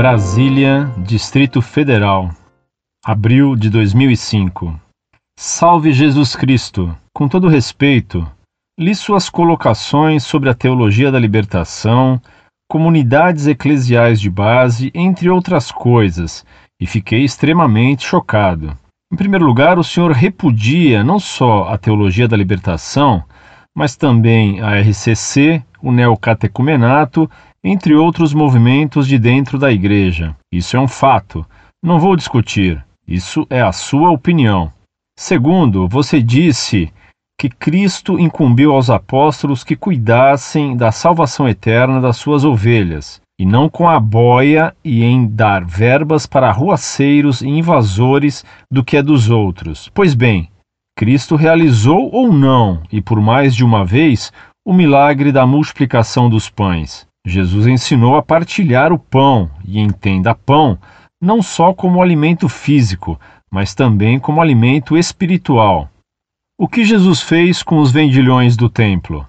Brasília, Distrito Federal, abril de 2005. Salve Jesus Cristo! Com todo respeito, li suas colocações sobre a teologia da libertação, comunidades eclesiais de base, entre outras coisas, e fiquei extremamente chocado. Em primeiro lugar, o senhor repudia não só a teologia da libertação, mas também a RCC, o neocatecumenato, entre outros movimentos de dentro da igreja. Isso é um fato. Não vou discutir. Isso é a sua opinião. Segundo, você disse que Cristo incumbiu aos apóstolos que cuidassem da salvação eterna das suas ovelhas, e não com a boia e em dar verbas para arruaceiros e invasores do que é dos outros. Pois bem, Cristo realizou ou não, e por mais de uma vez, o milagre da multiplicação dos pães. Jesus ensinou a partilhar o pão, e entenda pão não só como alimento físico, mas também como alimento espiritual. O que Jesus fez com os vendilhões do templo?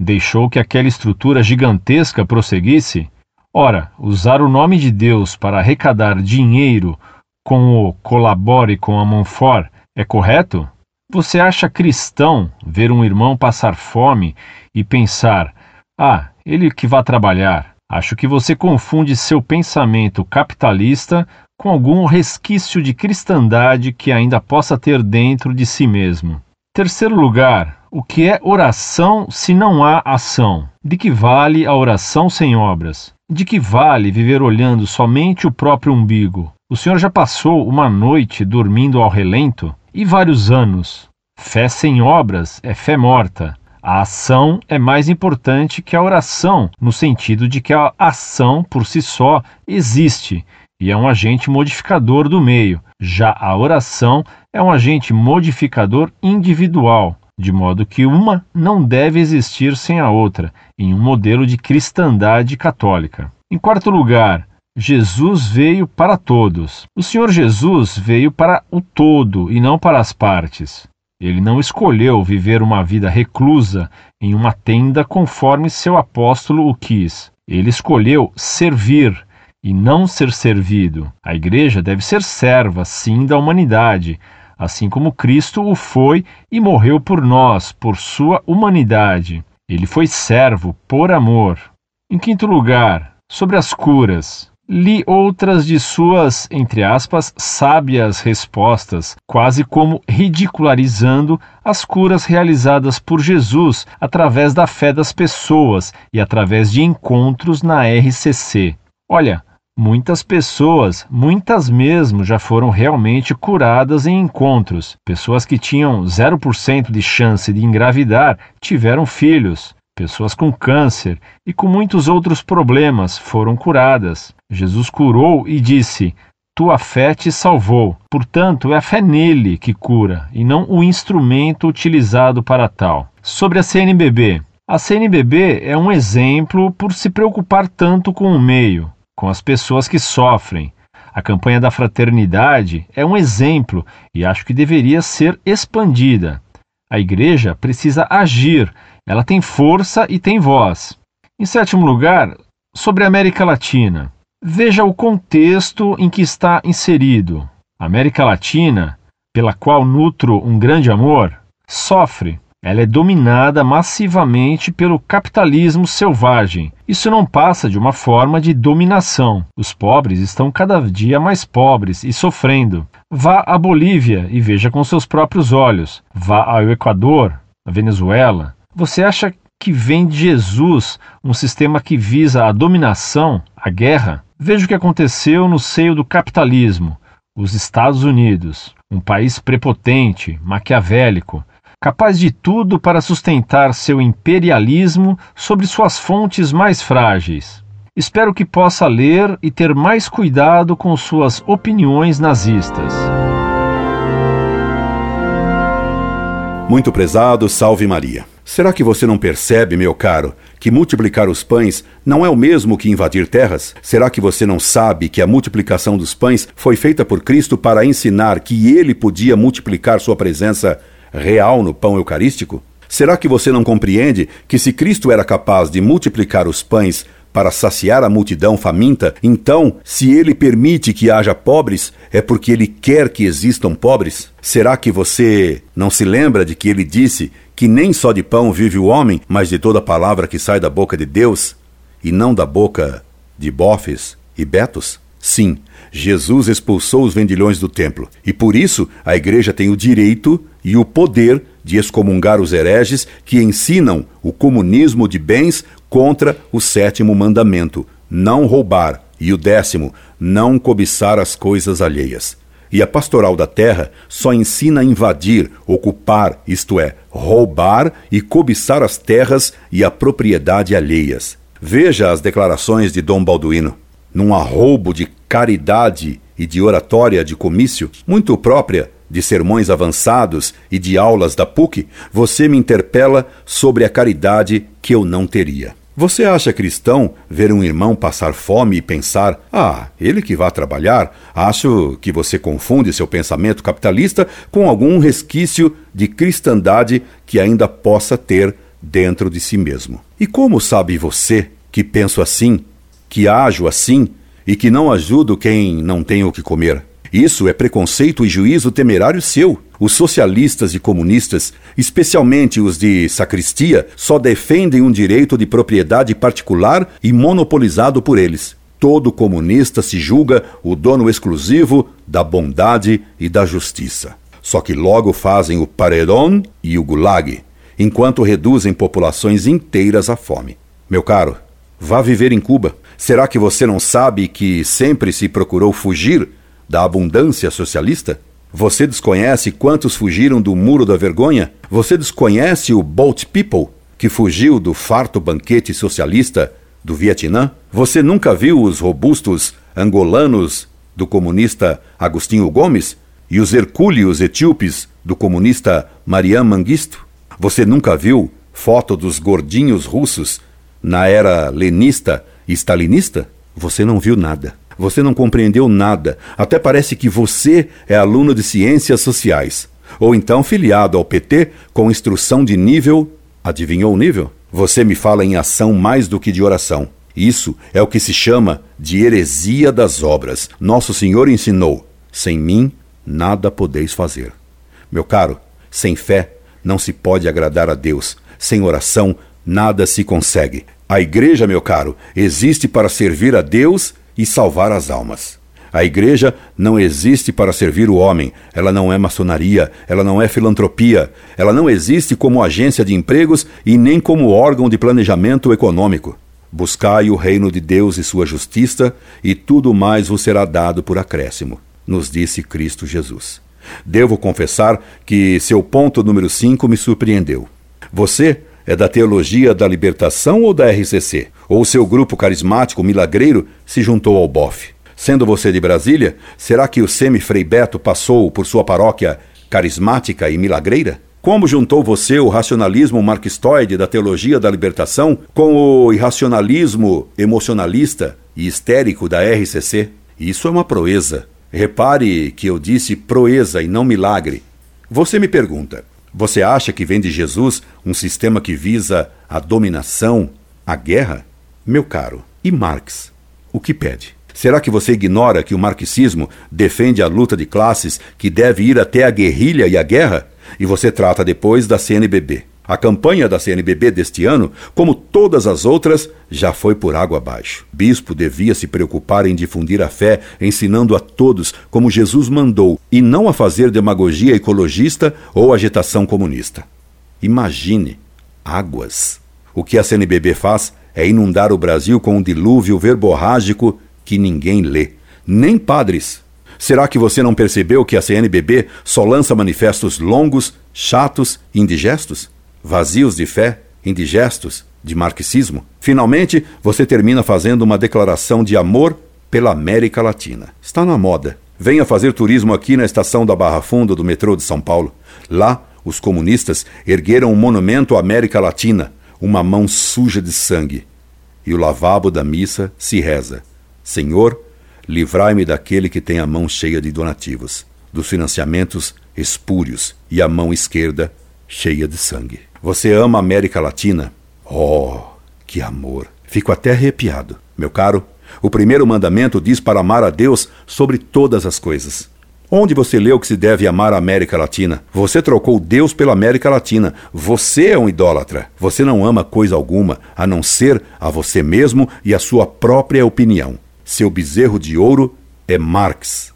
Deixou que aquela estrutura gigantesca prosseguisse? Ora, usar o nome de Deus para arrecadar dinheiro com o colabore com a Monfort é correto? Você acha cristão ver um irmão passar fome e pensar: ah, ele que vá trabalhar? Acho que você confunde seu pensamento capitalista com algum resquício de cristandade que ainda possa ter dentro de si mesmo. Terceiro lugar, o que é oração se não há ação? De que vale a oração sem obras? De que vale viver olhando somente o próprio umbigo? O senhor já passou uma noite dormindo ao relento? e vários anos. Fé sem obras é fé morta. A ação é mais importante que a oração, no sentido de que a ação por si só existe e é um agente modificador do meio. Já a oração é um agente modificador individual, de modo que uma não deve existir sem a outra, em um modelo de cristandade católica. Em quarto lugar, Jesus veio para todos. O Senhor Jesus veio para o todo e não para as partes. Ele não escolheu viver uma vida reclusa em uma tenda conforme seu apóstolo o quis. Ele escolheu servir e não ser servido. A igreja deve ser serva, sim, da humanidade, assim como Cristo o foi e morreu por nós, por sua humanidade. Ele foi servo por amor. Em quinto lugar, sobre as curas. Li outras de suas, entre aspas, sábias respostas, quase como ridicularizando as curas realizadas por Jesus através da fé das pessoas e através de encontros na RCC. Olha, muitas pessoas, muitas mesmo, já foram realmente curadas em encontros. Pessoas que tinham 0% de chance de engravidar tiveram filhos. Pessoas com câncer e com muitos outros problemas foram curadas. Jesus curou e disse: Tua fé te salvou. Portanto, é a fé nele que cura e não o instrumento utilizado para tal. Sobre a CNBB. A CNBB é um exemplo por se preocupar tanto com o meio, com as pessoas que sofrem. A campanha da fraternidade é um exemplo e acho que deveria ser expandida. A igreja precisa agir ela tem força e tem voz. Em sétimo lugar, sobre a América Latina. Veja o contexto em que está inserido. A América Latina, pela qual nutro um grande amor, sofre. Ela é dominada massivamente pelo capitalismo selvagem. Isso não passa de uma forma de dominação. Os pobres estão cada dia mais pobres e sofrendo. Vá à Bolívia e veja com seus próprios olhos. Vá ao Equador, a Venezuela, você acha que vem de Jesus um sistema que visa a dominação, a guerra? Veja o que aconteceu no seio do capitalismo. Os Estados Unidos, um país prepotente, maquiavélico, capaz de tudo para sustentar seu imperialismo sobre suas fontes mais frágeis. Espero que possa ler e ter mais cuidado com suas opiniões nazistas. Muito prezado, salve Maria. Será que você não percebe, meu caro, que multiplicar os pães não é o mesmo que invadir terras? Será que você não sabe que a multiplicação dos pães foi feita por Cristo para ensinar que ele podia multiplicar sua presença real no pão eucarístico? Será que você não compreende que se Cristo era capaz de multiplicar os pães para saciar a multidão faminta, então, se ele permite que haja pobres, é porque ele quer que existam pobres? Será que você não se lembra de que ele disse que nem só de pão vive o homem, mas de toda palavra que sai da boca de Deus, e não da boca de bofes e betos? Sim, Jesus expulsou os vendilhões do templo, e por isso a igreja tem o direito e o poder de excomungar os hereges que ensinam o comunismo de bens contra o sétimo mandamento, não roubar, e o décimo, não cobiçar as coisas alheias. E a pastoral da terra só ensina a invadir, ocupar, isto é, roubar e cobiçar as terras e a propriedade alheias. Veja as declarações de Dom Balduino. Num arroubo de caridade e de oratória de comício, muito própria de sermões avançados e de aulas da PUC, você me interpela sobre a caridade que eu não teria. Você acha cristão ver um irmão passar fome e pensar: ah, ele que vai trabalhar? Acho que você confunde seu pensamento capitalista com algum resquício de cristandade que ainda possa ter dentro de si mesmo. E como sabe você que penso assim, que ajo assim e que não ajudo quem não tem o que comer? Isso é preconceito e juízo temerário seu. Os socialistas e comunistas, especialmente os de sacristia, só defendem um direito de propriedade particular e monopolizado por eles. Todo comunista se julga o dono exclusivo da bondade e da justiça. Só que logo fazem o paredão e o gulag, enquanto reduzem populações inteiras à fome. Meu caro, vá viver em Cuba. Será que você não sabe que sempre se procurou fugir da abundância socialista? Você desconhece quantos fugiram do muro da vergonha? Você desconhece o Boat People, que fugiu do farto banquete socialista do Vietnã? Você nunca viu os robustos angolanos do comunista Agostinho Gomes e os hercúleos etíopes do comunista Mariam Mangisto? Você nunca viu foto dos gordinhos russos na era lenista e stalinista? Você não viu nada. Você não compreendeu nada. Até parece que você é aluno de ciências sociais. Ou então filiado ao PT com instrução de nível. Adivinhou o nível? Você me fala em ação mais do que de oração. Isso é o que se chama de heresia das obras. Nosso Senhor ensinou: sem mim nada podeis fazer. Meu caro, sem fé não se pode agradar a Deus. Sem oração nada se consegue. A igreja, meu caro, existe para servir a Deus e salvar as almas. A igreja não existe para servir o homem, ela não é maçonaria, ela não é filantropia, ela não existe como agência de empregos e nem como órgão de planejamento econômico. Buscai o reino de Deus e sua justiça, e tudo mais vos será dado por acréscimo, nos disse Cristo Jesus. Devo confessar que seu ponto número 5 me surpreendeu. Você é da teologia da libertação ou da RCC? Ou seu grupo carismático milagreiro se juntou ao bofe? Sendo você de Brasília, será que o semi-frei Beto passou por sua paróquia carismática e milagreira? Como juntou você o racionalismo marxistoide da teologia da libertação com o irracionalismo emocionalista e histérico da RCC? Isso é uma proeza. Repare que eu disse proeza e não milagre. Você me pergunta: você acha que vem de Jesus um sistema que visa a dominação, a guerra? Meu caro, e Marx? O que pede? Será que você ignora que o marxismo defende a luta de classes que deve ir até a guerrilha e a guerra? E você trata depois da CNBB. A campanha da CNBB deste ano, como todas as outras, já foi por água abaixo. Bispo devia se preocupar em difundir a fé, ensinando a todos como Jesus mandou, e não a fazer demagogia ecologista ou agitação comunista. Imagine águas. O que a CNBB faz é inundar o Brasil com um dilúvio verborrágico que ninguém lê, nem padres. Será que você não percebeu que a CNBB só lança manifestos longos, chatos e indigestos? Vazios de fé, indigestos, de marxismo. Finalmente, você termina fazendo uma declaração de amor pela América Latina. Está na moda. Venha fazer turismo aqui na estação da Barra Funda do metrô de São Paulo. Lá, os comunistas ergueram um monumento à América Latina, uma mão suja de sangue. E o lavabo da missa se reza: Senhor, livrai-me daquele que tem a mão cheia de donativos, dos financiamentos espúrios e a mão esquerda cheia de sangue. Você ama a América Latina? Oh, que amor! Fico até arrepiado. Meu caro, o primeiro mandamento diz para amar a Deus sobre todas as coisas. Onde você leu que se deve amar a América Latina? Você trocou Deus pela América Latina. Você é um idólatra. Você não ama coisa alguma, a não ser a você mesmo e a sua própria opinião. Seu bezerro de ouro é Marx.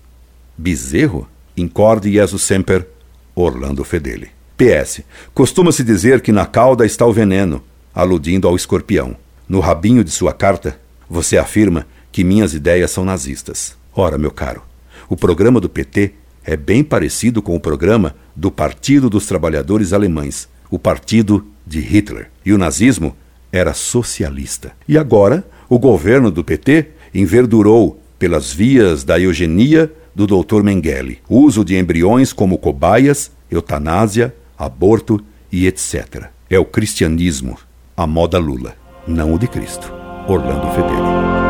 Bezerro? Incorde Jesus Semper, Orlando Fedeli. PS. Costuma-se dizer que na cauda está o veneno, aludindo ao escorpião. No rabinho de sua carta, você afirma que minhas ideias são nazistas. Ora, meu caro, o programa do PT é bem parecido com o programa do Partido dos Trabalhadores Alemães, o partido de Hitler. E o nazismo era socialista. E agora, o governo do PT enverdurou pelas vias da eugenia do Dr. Mengele, uso de embriões como cobaias, eutanásia, aborto e etc. É o cristianismo, a moda Lula, não o de Cristo. Orlando Fedeli.